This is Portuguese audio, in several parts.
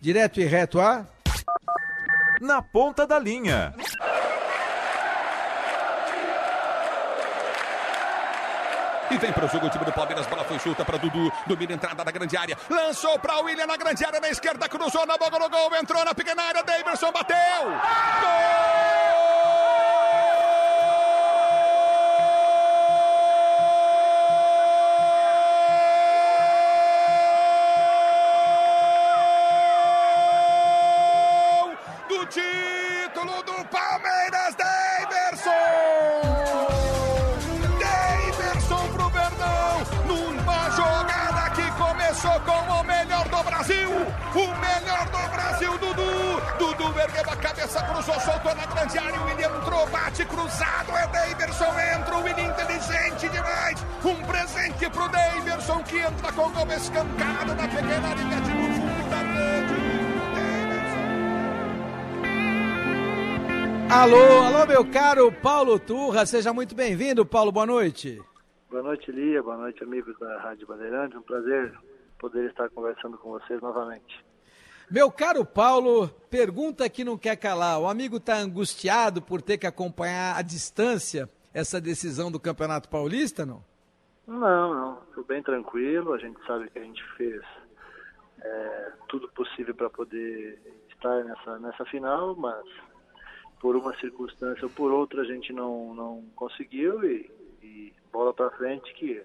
direto e reto a. Na ponta da linha. E vem para o jogo o time do Palmeiras. Bola foi chuta para Dudu. Domina a entrada da grande área. Lançou para o William na grande área. Na esquerda, cruzou na boca do gol. Entrou na pequena área. Davidson bateu. Gol! Alô, alô, meu caro Paulo Turra, seja muito bem-vindo, Paulo, boa noite. Boa noite, Lia, boa noite, amigos da Rádio Bandeirantes, um prazer poder estar conversando com vocês novamente. Meu caro Paulo, pergunta que não quer calar. O amigo está angustiado por ter que acompanhar à distância essa decisão do Campeonato Paulista, não? Não, não. Estou bem tranquilo. A gente sabe que a gente fez é, tudo possível para poder estar nessa, nessa final, mas por uma circunstância ou por outra a gente não, não conseguiu e, e bola para frente que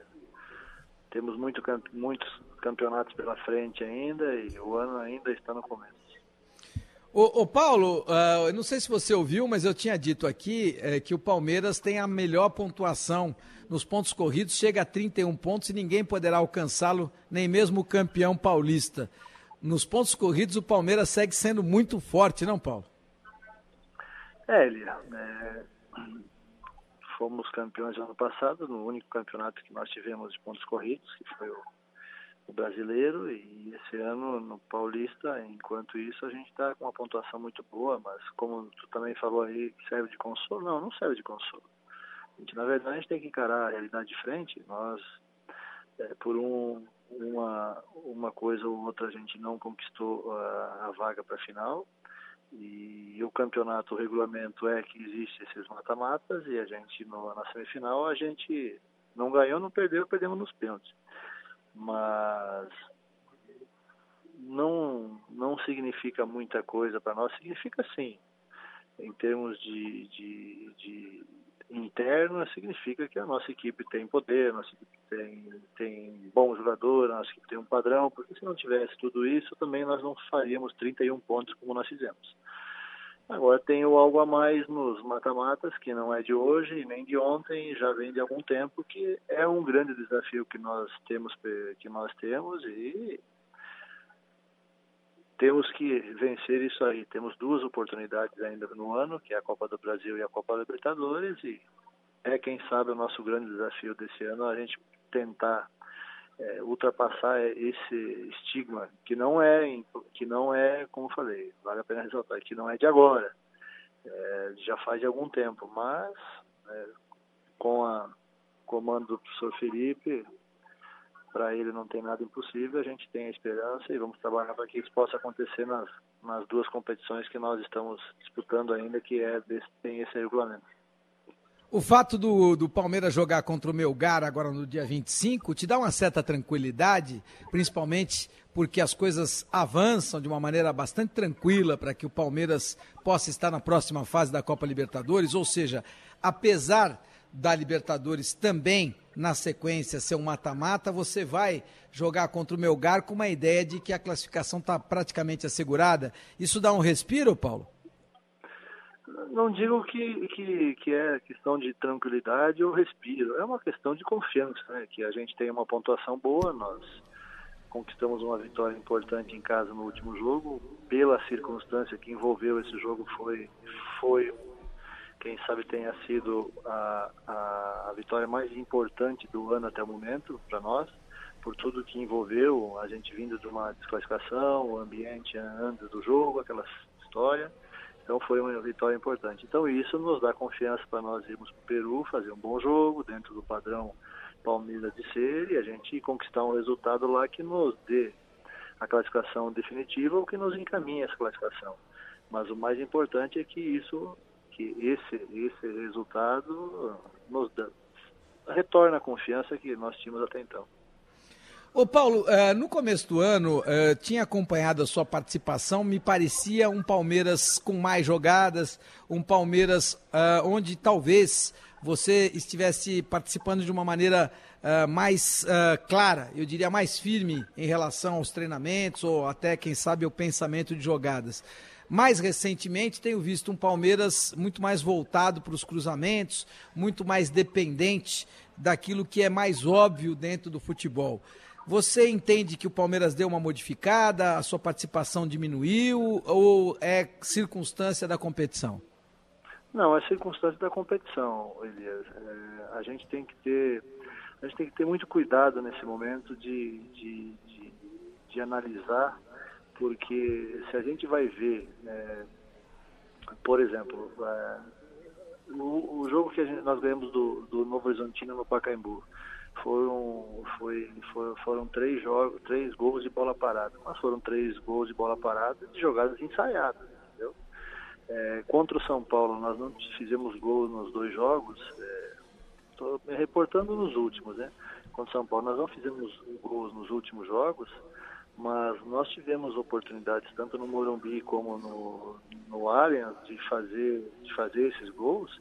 temos muito, muitos campeonatos pela frente ainda e o ano ainda está no começo. Ô, Paulo, uh, eu não sei se você ouviu, mas eu tinha dito aqui é, que o Palmeiras tem a melhor pontuação nos pontos corridos, chega a 31 pontos e ninguém poderá alcançá-lo, nem mesmo o campeão paulista. Nos pontos corridos, o Palmeiras segue sendo muito forte, não, Paulo? É, Elia. É, fomos campeões ano passado, no único campeonato que nós tivemos de pontos corridos, que foi o, o brasileiro, e esse ano no Paulista, enquanto isso, a gente está com uma pontuação muito boa, mas como tu também falou aí, serve de consolo? Não, não serve de consolo. A gente, na verdade, a gente tem que encarar a realidade de frente. Nós, é, por um, uma, uma coisa ou outra, a gente não conquistou a, a vaga para a final, e o campeonato, o regulamento é que existe esses mata-matas e a gente no, na semifinal a gente não ganhou, não perdeu, perdemos nos pênaltis. Mas não não significa muita coisa para nós, significa sim. Em termos de, de, de significa que a nossa equipe tem poder, a nossa equipe tem, tem bom jogador, a nossa equipe tem um padrão, porque se não tivesse tudo isso, também nós não faríamos 31 pontos como nós fizemos. Agora tem o algo a mais nos mata-matas, que não é de hoje nem de ontem, já vem de algum tempo, que é um grande desafio que nós temos, que nós temos e temos que vencer isso aí. Temos duas oportunidades ainda no ano, que é a Copa do Brasil e a Copa Libertadores, e é, quem sabe, o nosso grande desafio desse ano a gente tentar é, ultrapassar esse estigma que não é que não é como eu falei vale a pena ressaltar que não é de agora é, já faz de algum tempo mas é, com a comando do professor Felipe para ele não tem nada impossível, a gente tem a esperança e vamos trabalhar para que isso possa acontecer nas, nas duas competições que nós estamos disputando ainda, que é desse, tem esse regulamento. O fato do, do Palmeiras jogar contra o Melgar agora no dia 25 te dá uma certa tranquilidade, principalmente porque as coisas avançam de uma maneira bastante tranquila para que o Palmeiras possa estar na próxima fase da Copa Libertadores, ou seja, apesar da Libertadores também na sequência ser um mata-mata, você vai jogar contra o Melgar com uma ideia de que a classificação está praticamente assegurada. Isso dá um respiro, Paulo? Não digo que, que, que é questão de tranquilidade ou respiro, é uma questão de confiança, né? que a gente tem uma pontuação boa, nós conquistamos uma vitória importante em casa no último jogo, pela circunstância que envolveu esse jogo foi, foi quem sabe tenha sido a, a, a vitória mais importante do ano até o momento para nós, por tudo que envolveu, a gente vindo de uma desclassificação, o ambiente antes do jogo, aquela história. Então foi uma vitória importante. Então isso nos dá confiança para nós irmos para o Peru, fazer um bom jogo dentro do padrão Palmeiras de ser e a gente conquistar um resultado lá que nos dê a classificação definitiva ou que nos encaminha essa classificação. Mas o mais importante é que isso, que esse, esse resultado nos dá, retorna a confiança que nós tínhamos até então. Ô Paulo, uh, no começo do ano, uh, tinha acompanhado a sua participação, me parecia um Palmeiras com mais jogadas, um Palmeiras uh, onde talvez você estivesse participando de uma maneira mais clara, eu diria mais firme em relação aos treinamentos ou até, quem sabe, o pensamento de jogadas. Mais recentemente, tenho visto um Palmeiras muito mais voltado para os cruzamentos, muito mais dependente daquilo que é mais óbvio dentro do futebol. Você entende que o Palmeiras deu uma modificada, a sua participação diminuiu ou é circunstância da competição? Não, é circunstância da competição, Elias. É, a gente tem que ter a gente tem que ter muito cuidado nesse momento de, de, de, de analisar, porque se a gente vai ver, é, por exemplo, é, o, o, jogo que gente, nós ganhamos do, do Novo Horizontino no Pacaembu, foram, foi, foram, foram três jogos, três gols de bola parada. Mas foram três gols de bola parada de jogadas ensaiadas, entendeu? É, contra o São Paulo, nós não fizemos gol nos dois jogos. Estou é, me reportando nos últimos, né? Contra o São Paulo, nós não fizemos gols nos últimos jogos, mas nós tivemos oportunidades tanto no Morumbi como no, no Allianz de fazer, de fazer esses gols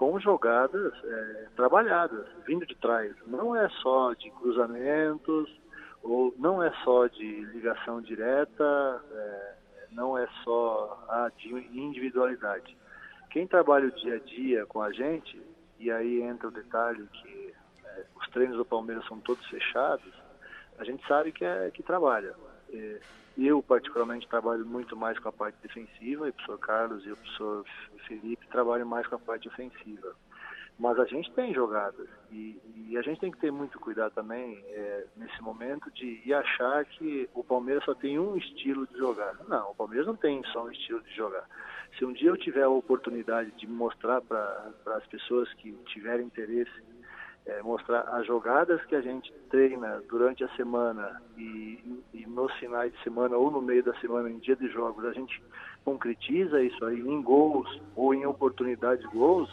com jogadas é, trabalhadas, vindo de trás. Não é só de cruzamentos, ou não é só de ligação direta, é, não é só a de individualidade. Quem trabalha o dia a dia com a gente, e aí entra o detalhe que é, os treinos do Palmeiras são todos fechados, a gente sabe que, é, que trabalha. Eu, particularmente, trabalho muito mais com a parte defensiva, e o professor Carlos e o professor Felipe trabalham mais com a parte ofensiva. Mas a gente tem jogadas e, e a gente tem que ter muito cuidado também é, nesse momento de ir achar que o Palmeiras só tem um estilo de jogar. Não, o Palmeiras não tem só um estilo de jogar. Se um dia eu tiver a oportunidade de mostrar para as pessoas que tiverem interesse é, mostrar as jogadas que a gente treina durante a semana e, e, nos finais de semana ou no meio da semana, em dia de jogos, a gente concretiza isso aí em gols ou em oportunidades de gols,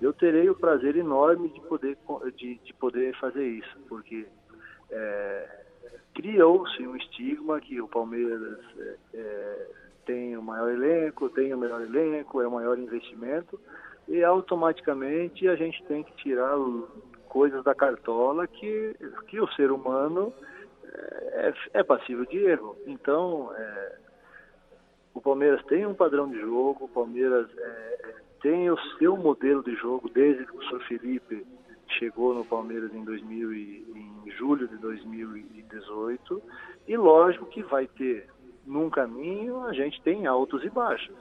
eu terei o prazer enorme de poder, de, de poder fazer isso, porque é, criou-se um estigma que o Palmeiras é, é, tem o maior elenco, tem o melhor elenco, é o maior investimento, e automaticamente a gente tem que tirar coisas da cartola que, que o ser humano é, é passível de erro. Então, é, o Palmeiras tem um padrão de jogo, o Palmeiras é, é tem o seu modelo de jogo desde que o Sr. Felipe chegou no Palmeiras em, 2000 e, em julho de 2018 e lógico que vai ter num caminho a gente tem altos e baixos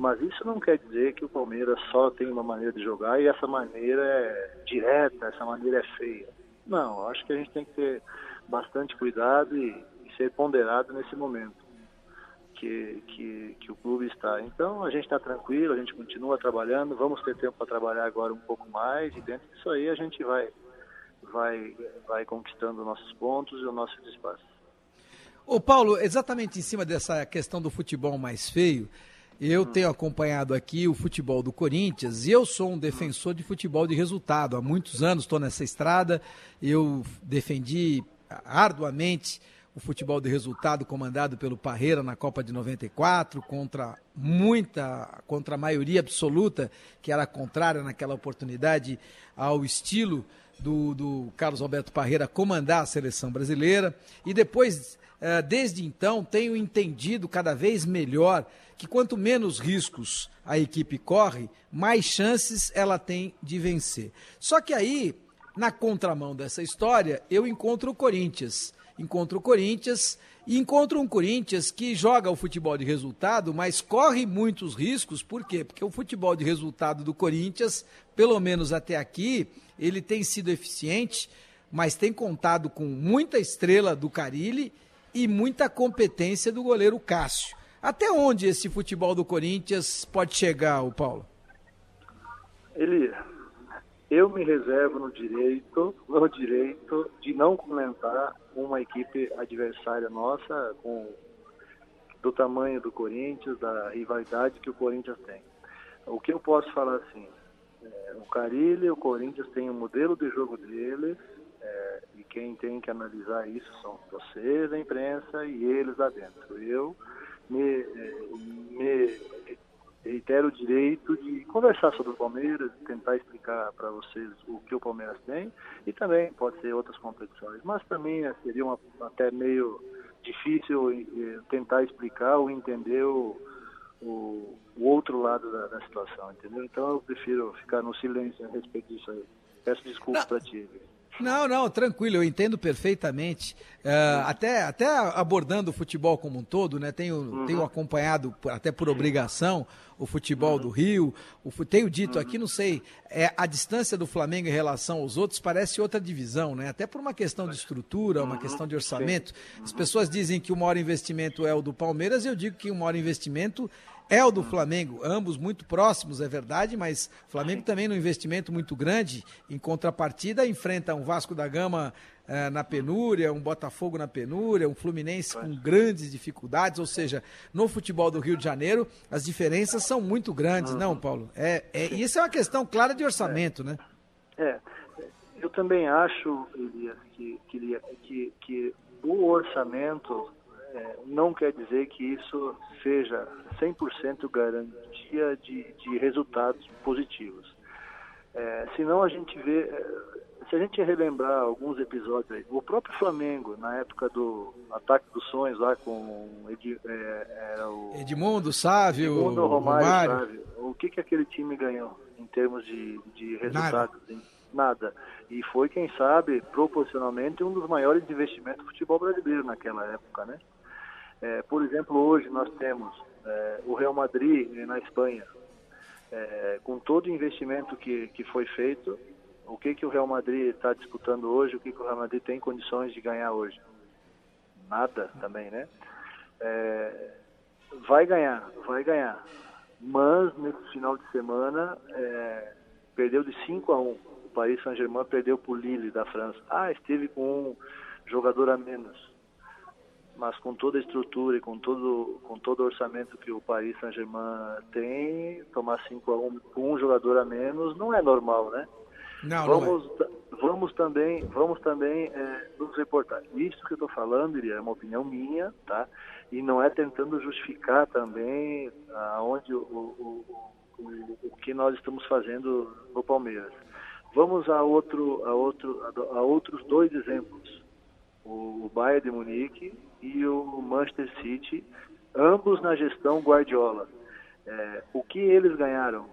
mas isso não quer dizer que o Palmeiras só tem uma maneira de jogar e essa maneira é direta, essa maneira é feia. Não, acho que a gente tem que ter bastante cuidado e, e ser ponderado nesse momento que, que, que o clube está. Então a gente está tranquilo, a gente continua trabalhando, vamos ter tempo para trabalhar agora um pouco mais e dentro disso aí a gente vai, vai, vai conquistando nossos pontos e os nossos espaços. Ô Paulo, exatamente em cima dessa questão do futebol mais feio, eu tenho acompanhado aqui o futebol do Corinthians e eu sou um defensor de futebol de resultado. Há muitos anos estou nessa estrada. Eu defendi arduamente o futebol de resultado comandado pelo Parreira na Copa de 94 contra muita, contra a maioria absoluta que era contrária naquela oportunidade ao estilo do, do Carlos Alberto Parreira comandar a seleção brasileira. E depois desde então, tenho entendido cada vez melhor que quanto menos riscos a equipe corre, mais chances ela tem de vencer. Só que aí, na contramão dessa história, eu encontro o Corinthians. Encontro o Corinthians e encontro um Corinthians que joga o futebol de resultado, mas corre muitos riscos. Por quê? Porque o futebol de resultado do Corinthians, pelo menos até aqui, ele tem sido eficiente, mas tem contado com muita estrela do Carilli e muita competência do goleiro Cássio. Até onde esse futebol do Corinthians pode chegar, o Paulo? Ele, eu me reservo no direito, no direito de não comentar uma equipe adversária nossa com do tamanho do Corinthians, da rivalidade que o Corinthians tem. O que eu posso falar assim, é, o Carilli, o Corinthians tem um modelo de jogo deles, é, e quem tem que analisar isso são vocês, a imprensa, e eles lá dentro. Eu me, é, me reitero o direito de conversar sobre o Palmeiras, tentar explicar para vocês o que o Palmeiras tem, e também pode ser outras competições. Mas também é, seria uma, até meio difícil tentar explicar ou entender o, o, o outro lado da, da, situação, entendeu? Então eu prefiro ficar no silêncio a respeito disso aí. Peço desculpas para ti. Não, não, tranquilo, eu entendo perfeitamente. Uh, até, até abordando o futebol como um todo, né? Tenho, uhum. tenho acompanhado, até por obrigação, o futebol uhum. do Rio. O, tenho dito uhum. aqui, não sei, é, a distância do Flamengo em relação aos outros parece outra divisão, né? Até por uma questão de estrutura, uma uhum. questão de orçamento. As pessoas dizem que o maior investimento é o do Palmeiras, eu digo que o maior investimento é o do Flamengo, ambos muito próximos, é verdade, mas o Flamengo também no investimento muito grande, em contrapartida, enfrenta um Vasco da Gama eh, na penúria, um Botafogo na penúria, um Fluminense com grandes dificuldades, ou seja, no futebol do Rio de Janeiro, as diferenças são muito grandes, não, Paulo? É, é, isso é uma questão clara de orçamento, né? É, eu também acho, Elias, que, que, que, que o orçamento é, não quer dizer que isso seja 100% garantia de, de resultados positivos. É, senão a gente vê, é, se a gente relembrar alguns episódios aí, o próprio Flamengo, na época do Ataque dos Sonhos, lá com Ed, é, era o Edmundo, Sávio, Edmundo, Romário, Romário. Sávio, o que, que aquele time ganhou em termos de, de resultados? Nada. Nada. E foi, quem sabe, proporcionalmente, um dos maiores investimentos do futebol brasileiro naquela época, né? É, por exemplo, hoje nós temos é, o Real Madrid na Espanha, é, com todo o investimento que, que foi feito, o que, que o Real Madrid está disputando hoje, o que, que o Real Madrid tem condições de ganhar hoje? Nada também, né? É, vai ganhar, vai ganhar. Mas nesse final de semana é, perdeu de 5 a 1. O Paris Saint-Germain perdeu para o Lille da França. Ah, esteve com um jogador a menos mas com toda a estrutura e com todo, com todo o orçamento que o Paris Saint-Germain tem, tomar 5 a 1 com um jogador a menos não é normal, né? Não, vamos, não é. vamos também, vamos também é, nos reportar. Isso que eu estou falando, é uma opinião minha, tá? E não é tentando justificar também aonde o, o, o, o que nós estamos fazendo no Palmeiras. Vamos a outro, a outro, a outros dois exemplos o Bayern de Munique e o Manchester City, ambos na gestão Guardiola. É, o que eles ganharam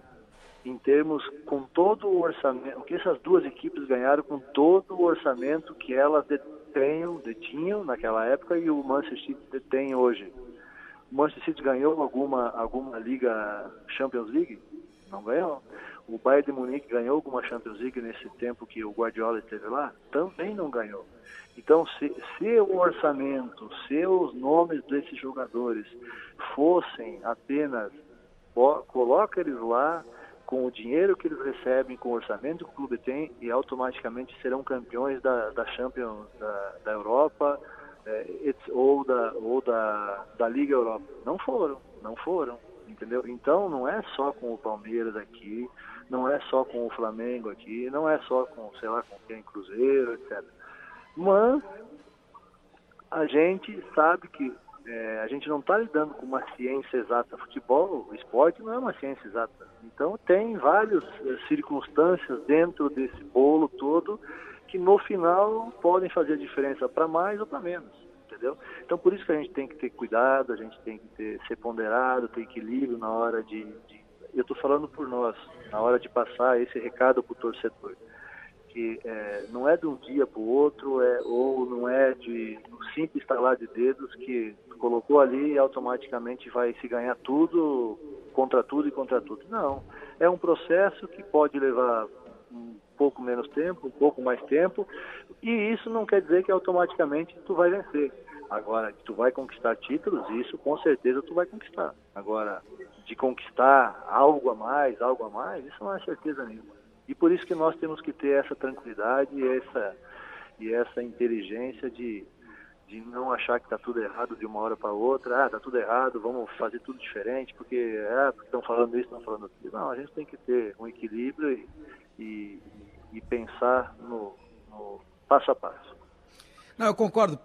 em termos com todo o orçamento, o que essas duas equipes ganharam com todo o orçamento que elas detenham, detinham naquela época e o Manchester City detém hoje. O Manchester City ganhou alguma alguma liga Champions League? Não ganhou. O Bayern de Munique ganhou alguma Champions League nesse tempo que o Guardiola esteve lá? Também não ganhou. Então, se, se o orçamento, se os nomes desses jogadores fossem apenas, coloca eles lá com o dinheiro que eles recebem, com o orçamento que o clube tem, e automaticamente serão campeões da, da Champions da, da Europa é, ou, da, ou da, da Liga Europa. Não foram, não foram, entendeu? Então, não é só com o Palmeiras aqui, não é só com o Flamengo aqui, não é só com, sei lá, com quem, Cruzeiro, etc mas a gente sabe que é, a gente não está lidando com uma ciência exata. Futebol, esporte não é uma ciência exata. Então tem várias é, circunstâncias dentro desse bolo todo que no final podem fazer a diferença para mais ou para menos. Entendeu? Então por isso que a gente tem que ter cuidado, a gente tem que ter, ser ponderado, ter equilíbrio na hora de, de eu estou falando por nós, na hora de passar esse recado para o torcedor que é, não é de um dia para o outro, é, ou não é de um simples estalar de dedos que colocou ali e automaticamente vai se ganhar tudo, contra tudo e contra tudo. Não, é um processo que pode levar um pouco menos tempo, um pouco mais tempo, e isso não quer dizer que automaticamente tu vai vencer. Agora, tu vai conquistar títulos, isso com certeza tu vai conquistar. Agora, de conquistar algo a mais, algo a mais, isso não é certeza nenhuma. E por isso que nós temos que ter essa tranquilidade e essa, e essa inteligência de, de não achar que está tudo errado de uma hora para outra, ah, está tudo errado, vamos fazer tudo diferente, porque ah, estão falando isso, estão falando aquilo. Não, a gente tem que ter um equilíbrio e, e, e pensar no, no passo a passo. Não, eu concordo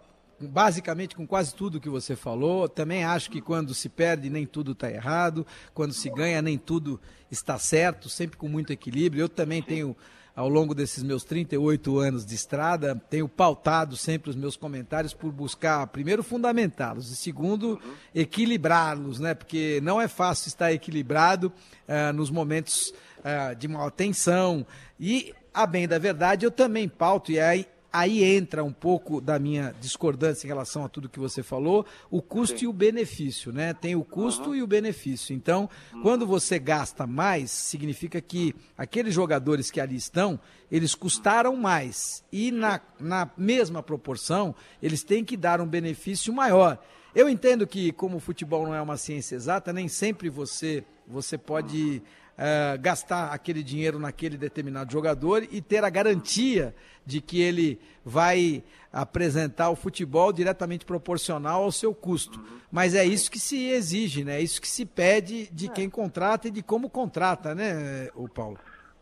basicamente com quase tudo que você falou. Também acho que quando se perde, nem tudo está errado. Quando se ganha, nem tudo está certo, sempre com muito equilíbrio. Eu também tenho, ao longo desses meus 38 anos de estrada, tenho pautado sempre os meus comentários por buscar, primeiro, fundamentá-los e, segundo, equilibrá-los, né? Porque não é fácil estar equilibrado uh, nos momentos uh, de maior tensão. E, a bem da verdade, eu também pauto, e aí aí entra um pouco da minha discordância em relação a tudo que você falou, o custo Sim. e o benefício, né? Tem o custo uhum. e o benefício. Então, uhum. quando você gasta mais, significa que aqueles jogadores que ali estão, eles custaram mais. E na, na mesma proporção, eles têm que dar um benefício maior. Eu entendo que, como o futebol não é uma ciência exata, nem sempre você, você pode uh, gastar aquele dinheiro naquele determinado jogador e ter a garantia de que ele vai apresentar o futebol diretamente proporcional ao seu custo. Mas é isso que se exige, né? É isso que se pede de quem contrata e de como contrata, né, o Paulo?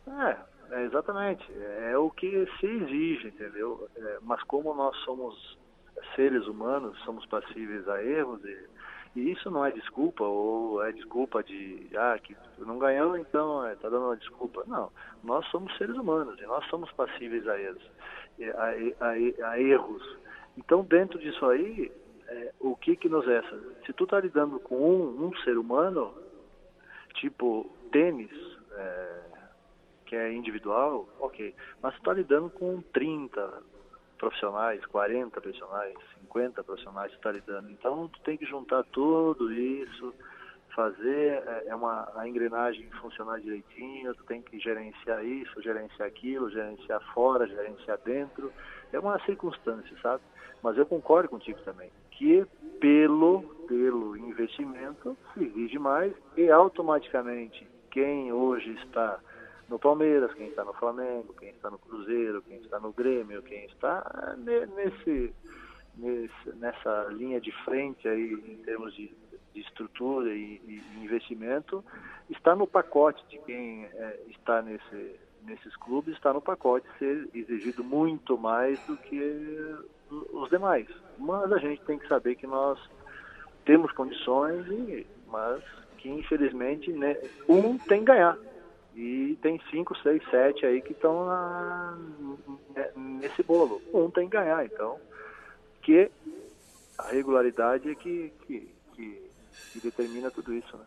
É, é exatamente. É o que se exige, entendeu? É, mas como nós somos seres humanos, somos passíveis a erros e e isso não é desculpa, ou é desculpa de, ah, que não ganhou, então está é, dando uma desculpa. Não, nós somos seres humanos e nós somos passíveis a erros. A, a, a erros. Então, dentro disso aí, é, o que que nos é? Se tu está lidando com um, um, ser humano, tipo tênis, é, que é individual, ok. Mas tu está lidando com 30, profissionais, 40 profissionais, 50 profissionais que está lidando. Então, tu tem que juntar tudo isso, fazer é, é uma, a engrenagem funcionar direitinho, tu tem que gerenciar isso, gerenciar aquilo, gerenciar fora, gerenciar dentro. É uma circunstância, sabe? Mas eu concordo contigo também, que pelo, pelo investimento se exige mais e automaticamente quem hoje está no Palmeiras, quem está no Flamengo, quem está no Cruzeiro, quem está no Grêmio, quem está nesse, nesse nessa linha de frente aí em termos de, de estrutura e, investimento, está no pacote de quem é, está nesse, nesses clubes, está no pacote ser exigido muito mais do que os demais. Mas a gente tem que saber que nós temos condições, e, mas que infelizmente né, um tem que ganhar. E tem cinco, seis, sete aí que estão nesse bolo. Um tem que ganhar, então. Que a regularidade é que, que, que, que determina tudo isso, né?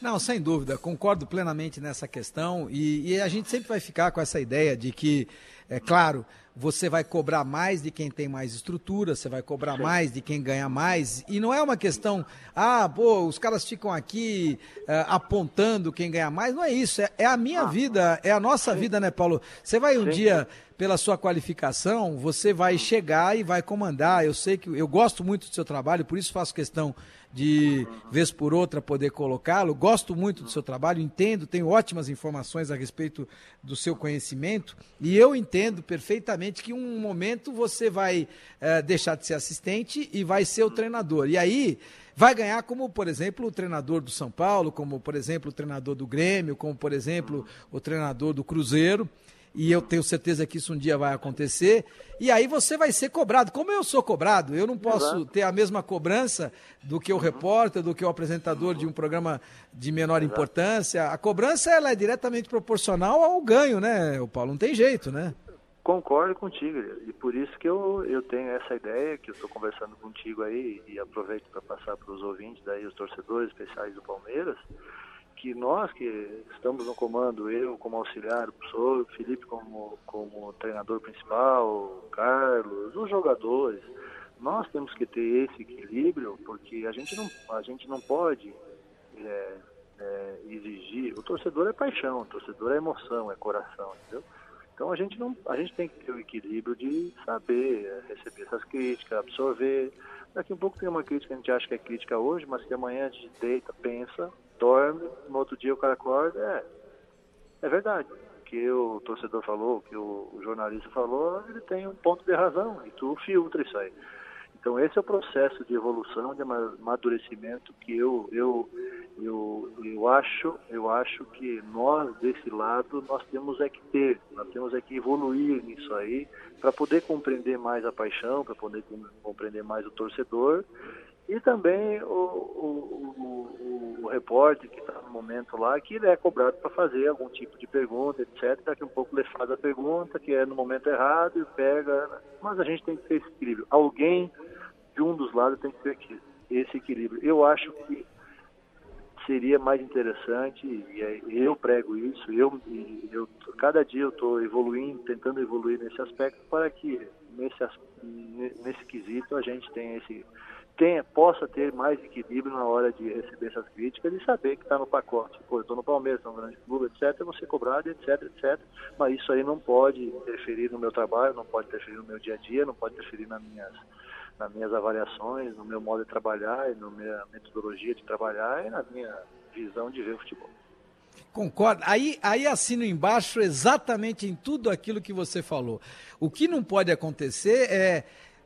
Não, sem dúvida, concordo plenamente nessa questão e, e, a gente sempre vai ficar com essa ideia de que, é claro, você vai cobrar mais de quem tem mais estrutura, você vai cobrar mais de quem ganha mais. E não é uma questão, ah, pô, os caras ficam aqui uh, apontando quem ganha mais. Não é isso, é, é a minha ah, vida, é a nossa sim. vida, né, Paulo? Você vai um sim. dia, pela sua qualificação, você vai chegar e vai comandar. Eu sei que eu gosto muito do seu trabalho, por isso faço questão de vez por outra poder colocá-lo. Gosto muito do seu trabalho, entendo, tenho ótimas informações a respeito do seu conhecimento e eu entendo perfeitamente que um momento você vai é, deixar de ser assistente e vai ser o treinador. E aí vai ganhar como, por exemplo, o treinador do São Paulo, como, por exemplo, o treinador do Grêmio, como, por exemplo, o treinador do Cruzeiro e eu tenho certeza que isso um dia vai acontecer. E aí você vai ser cobrado. Como eu sou cobrado, eu não posso Exato. ter a mesma cobrança do que o repórter, do que o apresentador de um programa de menor Exato. importância. A cobrança ela é diretamente proporcional ao ganho, né, o Paulo? Não tem jeito, né? Concordo contigo, e por isso que eu, eu tenho essa ideia que eu estou conversando contigo aí e aproveito para passar para os ouvintes daí, os torcedores especiais do Palmeiras, que nós que estamos no comando, eu como auxiliar, o Felipe como, como treinador principal, Carlos, os jogadores, nós temos que ter esse equilíbrio, porque a gente não, a gente não pode é, é, exigir. O torcedor é paixão, o torcedor é emoção, é coração, entendeu? Então a gente não, a gente tem que ter o equilíbrio de saber é, receber essas críticas, absorver. Daqui um pouco tem uma crítica que a gente acha que é crítica hoje, mas que amanhã a gente deita, pensa dorme, no outro dia o cara acorda, é, é verdade. Que que o torcedor falou, o que o jornalista falou, ele tem um ponto de razão e tu filtra isso aí. Então esse é o processo de evolução, de amadurecimento que eu eu eu, eu acho eu acho que nós desse lado nós temos é que ter, nós temos é que evoluir nisso aí para poder compreender mais a paixão, para poder compreender mais o torcedor e também o, o, o, o repórter que está no momento lá, que ele é cobrado para fazer algum tipo de pergunta, etc. Daqui a um pouco ele faz a pergunta, que é no momento errado, e pega. Mas a gente tem que ter esse equilíbrio. Alguém de um dos lados tem que ter esse equilíbrio. Eu acho que seria mais interessante, e eu prego isso, eu, eu cada dia eu estou evoluindo, tentando evoluir nesse aspecto para que nesse, nesse quesito a gente tenha esse tenha, possa ter mais equilíbrio na hora de receber essas críticas e saber que está no pacote. Pô, eu estou no Palmeiras, estou no grande clube, etc. Você cobrado, etc, etc. Mas isso aí não pode interferir no meu trabalho, não pode interferir no meu dia a dia, não pode interferir nas minhas nas minhas avaliações, no meu modo de trabalhar, na minha metodologia de trabalhar e na minha visão de ver o futebol. Concordo. Aí, aí assino embaixo exatamente em tudo aquilo que você falou. O que não pode acontecer é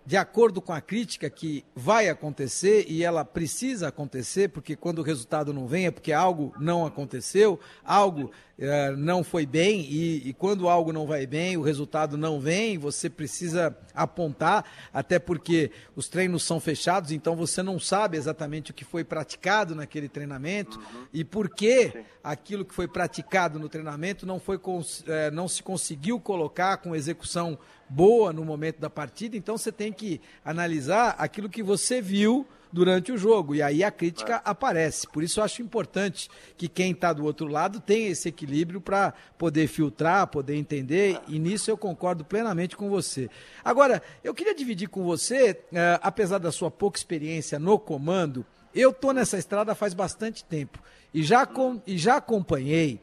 de acordo com a crítica que vai acontecer e ela precisa acontecer, porque quando o resultado não vem é porque algo não aconteceu, algo eh, não foi bem, e, e, quando algo não vai bem, o resultado não vem, você precisa apontar, até porque os treinos são fechados, então você não sabe exatamente o que foi praticado naquele treinamento uhum. e por que aquilo que foi praticado no treinamento não, foi, eh, não se conseguiu colocar com execução boa no momento da partida, então você tem que analisar aquilo que você viu durante o jogo. E aí a crítica é. aparece. Por isso eu acho importante que quem está do outro lado tenha esse equilíbrio para poder filtrar, poder entender. É. E nisso eu concordo plenamente com você. Agora, eu queria dividir com você, eh, apesar da sua pouca experiência no comando, eu estou nessa estrada faz bastante tempo e já, com, e já acompanhei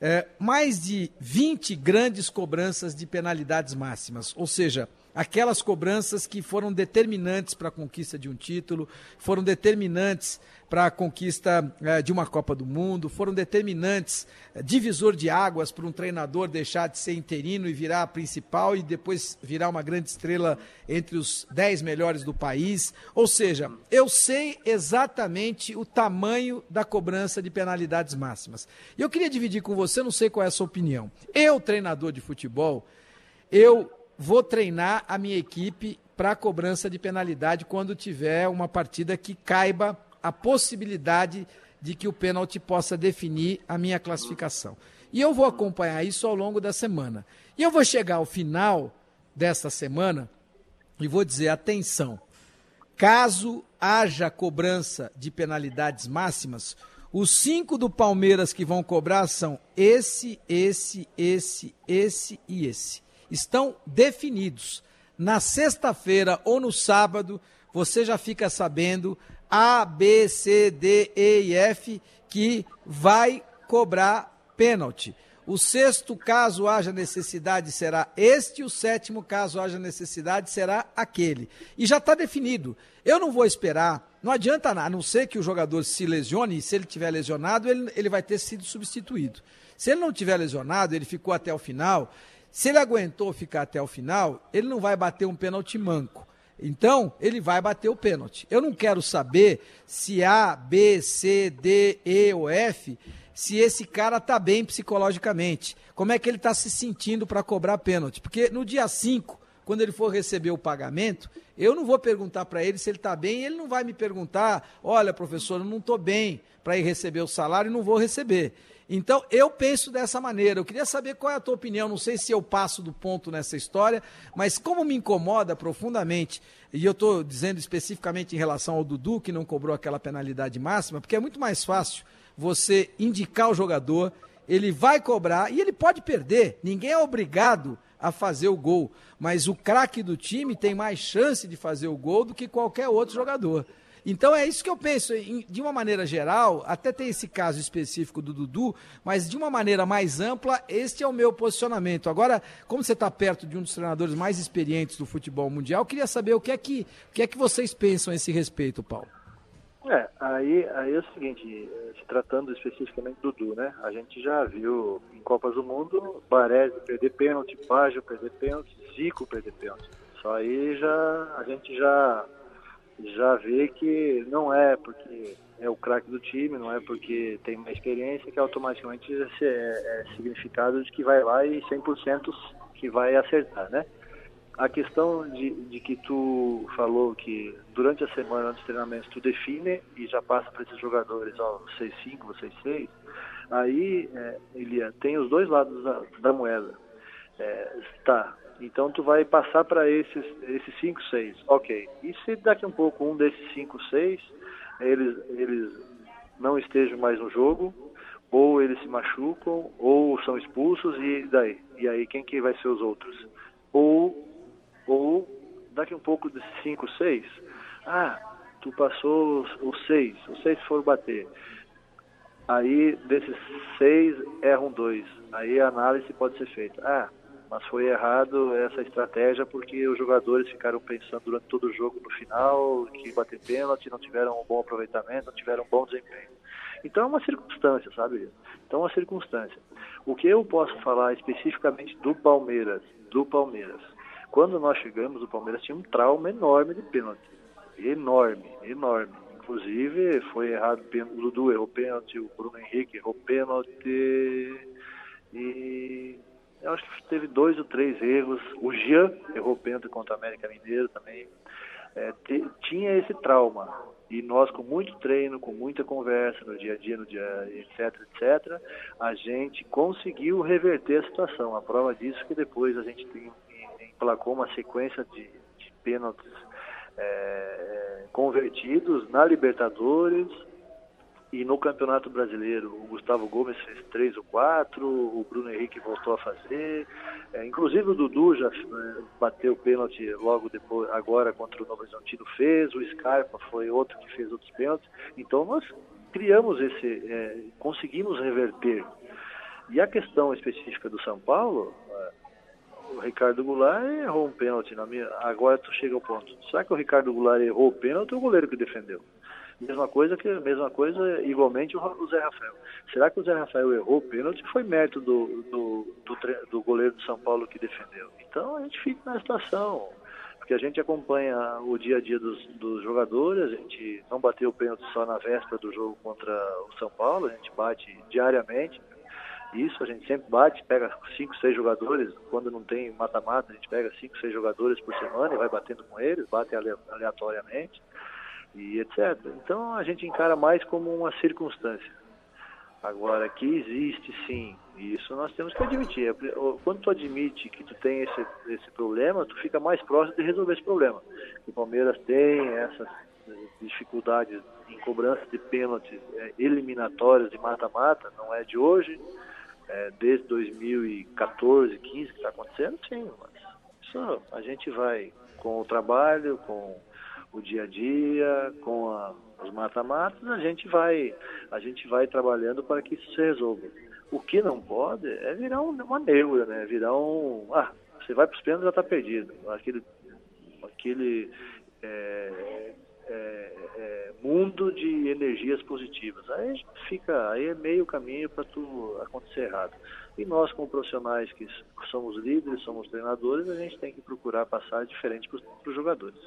é, mais de 20 grandes cobranças de penalidades máximas, ou seja, aquelas cobranças que foram determinantes para a conquista de um título, foram determinantes para a conquista é, de uma Copa do Mundo, foram determinantes, é, divisor de águas para um treinador deixar de ser interino e virar a principal e depois virar uma grande estrela entre os dez melhores do país. Ou seja, eu sei exatamente o tamanho da cobrança de penalidades máximas. E eu queria dividir com você, não sei qual é a sua opinião. Eu, treinador de futebol, eu vou treinar a minha equipe para cobrança de penalidade quando tiver uma partida que caiba a possibilidade de que o pênalti possa definir a minha classificação. E eu vou acompanhar isso ao longo da semana. E eu vou chegar ao final desta semana e vou dizer: atenção, caso haja cobrança de penalidades máximas, os cinco do Palmeiras que vão cobrar são esse, esse, esse, esse e esse. Estão definidos. Na sexta-feira ou no sábado, você já fica sabendo a, B, C, D, E e F que vai cobrar pênalti. O sexto, caso haja necessidade, será este. O sétimo, caso haja necessidade, será aquele. E já está definido. Eu não vou esperar. Não adianta nada, a não ser que o jogador se lesione, e se ele tiver lesionado, ele, ele vai ter sido substituído. Se ele não tiver lesionado, ele ficou até o final. Se ele aguentou ficar até o final, ele não vai bater um pênalti manco. Então, ele vai bater o pênalti. Eu não quero saber se A, B, C, D, E ou F, se esse cara está bem psicologicamente. Como é que ele está se sentindo para cobrar pênalti? Porque no dia 5, quando ele for receber o pagamento, eu não vou perguntar para ele se ele está bem, ele não vai me perguntar: olha, professor, eu não estou bem para ir receber o salário e não vou receber. Então, eu penso dessa maneira. Eu queria saber qual é a tua opinião. Não sei se eu passo do ponto nessa história, mas como me incomoda profundamente, e eu estou dizendo especificamente em relação ao Dudu, que não cobrou aquela penalidade máxima, porque é muito mais fácil você indicar o jogador, ele vai cobrar e ele pode perder. Ninguém é obrigado a fazer o gol, mas o craque do time tem mais chance de fazer o gol do que qualquer outro jogador. Então é isso que eu penso. De uma maneira geral, até tem esse caso específico do Dudu, mas de uma maneira mais ampla, este é o meu posicionamento. Agora, como você está perto de um dos treinadores mais experientes do futebol mundial, eu queria saber o que é que, o que, é que vocês pensam a esse respeito, Paulo. É, aí, aí é o seguinte, se tratando especificamente do Dudu, né? A gente já viu em Copas do Mundo Baresi perder pênalti, Baggio perder pênalti, Zico perder pênalti. Só aí já a gente já já vê que não é porque é o craque do time, não é porque tem uma experiência que automaticamente é, é significado de que vai lá e 100% que vai acertar, né? a questão de, de, que tu falou que durante a semana antes do treinamento tu define e já passa para esses jogadores, ó, vocês cinco, vocês seis, aí, é, Elia, tem os dois lados da, da moeda. É, tá, então tu vai passar para esses, esses cinco, seis, ok. E se daqui um pouco um desses cinco, seis, eles, eles não estejam mais no jogo, ou eles se machucam, ou são expulsos, e daí? E aí quem que vai ser os outros? Ou ou daqui um pouco de 5, 6, ah, tu passou os 6, os 6 foram bater. Aí desses 6 erram 2. Aí a análise pode ser feita. Ah, mas foi errado essa estratégia porque os jogadores ficaram pensando durante todo o jogo no final que bater pênalti, não tiveram um bom aproveitamento, não tiveram um bom desempenho. Então é uma circunstância, sabe? Então é uma circunstância. O que eu posso falar especificamente do Palmeiras, do Palmeiras, quando nós chegamos, o Palmeiras tinha um trauma enorme de pênalti. Enorme, enorme. Inclusive, foi errado o Dudu errou pênalti, o Bruno Henrique errou pênalti. E eu acho que teve dois ou três erros. O Jean errou pênalti contra o América Mineiro também. É, te, tinha esse trauma. E nós, com muito treino, com muita conversa no dia a dia, no dia, etc, etc, a gente conseguiu reverter a situação. A prova disso é que depois a gente tem placou uma sequência de, de pênaltis é, é, convertidos na Libertadores e no Campeonato Brasileiro. O Gustavo Gomes fez três ou quatro, o Bruno Henrique voltou a fazer. É, inclusive o Dudu já é, bateu pênalti logo depois, agora contra o Novo Horizontino fez, o Scarpa foi outro que fez outros pênaltis. Então nós criamos esse, é, conseguimos reverter. E a questão específica do São Paulo, o Ricardo Goulart errou um pênalti na minha. Agora tu chega ao ponto. Será que o Ricardo Goulart errou o pênalti ou o goleiro que defendeu? Mesma coisa que mesma coisa igualmente o Zé Rafael. Será que o Zé Rafael errou o pênalti? Foi mérito do, do, do, do goleiro do São Paulo que defendeu. Então a gente fica na situação porque a gente acompanha o dia a dia dos, dos, jogadores, a gente não bateu o pênalti só na véspera do jogo contra o São Paulo, a gente bate diariamente, isso, a gente sempre bate, pega cinco, seis jogadores, quando não tem mata-mata, a gente pega cinco, seis jogadores por semana e vai batendo com eles, bate aleatoriamente e etc. Então a gente encara mais como uma circunstância. Agora, que existe sim, isso nós temos que admitir. Quando tu admite que tu tem esse, esse problema, tu fica mais próximo de resolver esse problema. O Palmeiras tem essas dificuldades em cobrança de pênaltis é, de mata-mata, não é de hoje, é, desde 2014, 15 que está acontecendo, sim, mas a gente vai com o trabalho, com o dia a dia, com a, os mata-matas, a gente vai a gente vai trabalhando para que isso se resolva. O que não pode é virar um, uma neura, né? Virar um ah, você vai para os pênaltis já está perdido. Aquele aquele é, é, é, mundo de energias positivas. Aí fica, aí é meio caminho para tudo acontecer errado. E nós, como profissionais que somos líderes, somos treinadores, a gente tem que procurar passar diferente para os jogadores.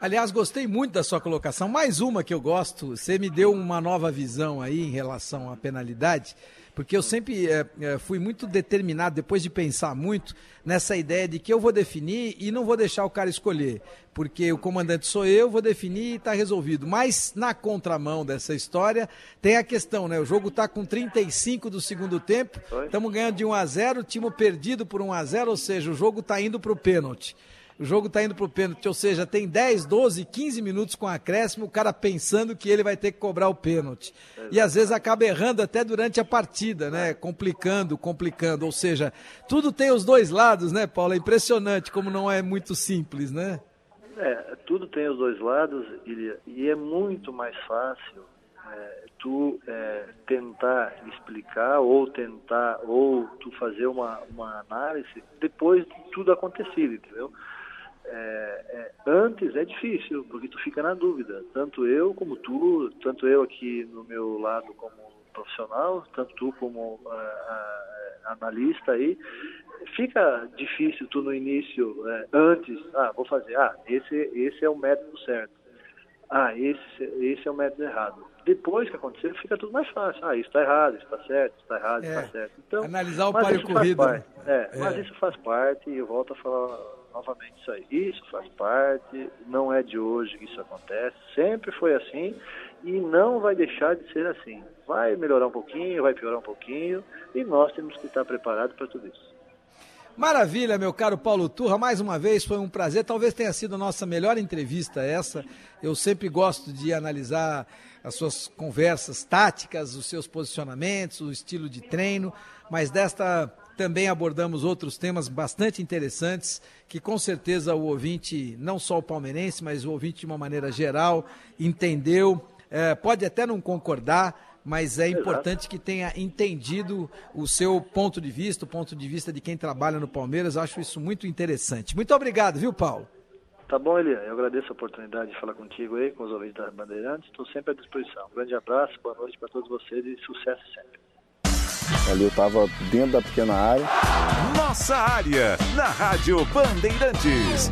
Aliás, gostei muito da sua colocação. Mais uma que eu gosto. Você me deu uma nova visão aí em relação à penalidade porque eu sempre é, fui muito determinado, depois de pensar muito, nessa ideia de que eu vou definir e não vou deixar o cara escolher, porque o comandante sou eu, vou definir e está resolvido. Mas na contramão dessa história tem a questão, né? O jogo está com 35 do segundo tempo, estamos ganhando de 1 a 0, time perdido por 1 a 0, ou seja, o jogo está indo para o pênalti o jogo está indo para o pênalti, ou seja, tem 10, 12, 15 minutos com acréscimo, o cara pensando que ele vai ter que cobrar o pênalti. E às vezes acaba errando até durante a partida, né? Complicando, complicando. Ou seja, tudo tem os dois lados, né, Paulo? É impressionante como não é muito simples, né? É, tudo tem os dois lados e é muito mais fácil é, tu é, tentar explicar ou tentar ou tu fazer uma, uma análise depois de tudo acontecido, entendeu? É, é, antes é difícil, porque tu fica na dúvida. Tanto eu como tu, tanto eu aqui no meu lado como profissional, tanto tu como uh, uh, analista aí, fica difícil tu no início, uh, antes, ah, vou fazer, ah, esse, esse é o método certo. Ah, esse, esse é o método errado. Depois que acontecer, fica tudo mais fácil. Ah, isso está errado, isso está certo, isso está errado, isso está é, certo. Então, analisar o páreo corrido. Né? É, é, mas isso faz parte, e eu volto a falar novamente isso aí. Isso faz parte, não é de hoje que isso acontece, sempre foi assim e não vai deixar de ser assim. Vai melhorar um pouquinho, vai piorar um pouquinho e nós temos que estar preparados para tudo isso. Maravilha, meu caro Paulo Turra, mais uma vez foi um prazer. Talvez tenha sido a nossa melhor entrevista essa. Eu sempre gosto de analisar as suas conversas táticas, os seus posicionamentos, o estilo de treino, mas desta também abordamos outros temas bastante interessantes que com certeza o ouvinte, não só o palmeirense, mas o ouvinte de uma maneira geral, entendeu. É, pode até não concordar, mas é importante que tenha entendido o seu ponto de vista, o ponto de vista de quem trabalha no Palmeiras. Acho isso muito interessante. Muito obrigado, viu, Paulo? Tá bom, Elia. Eu agradeço a oportunidade de falar contigo aí, com os ouvintes da Bandeirantes. Estou sempre à disposição. Um grande abraço, boa noite para todos vocês e sucesso sempre. Ali eu estava dentro da pequena área. Nossa área, na Rádio Bandeirantes.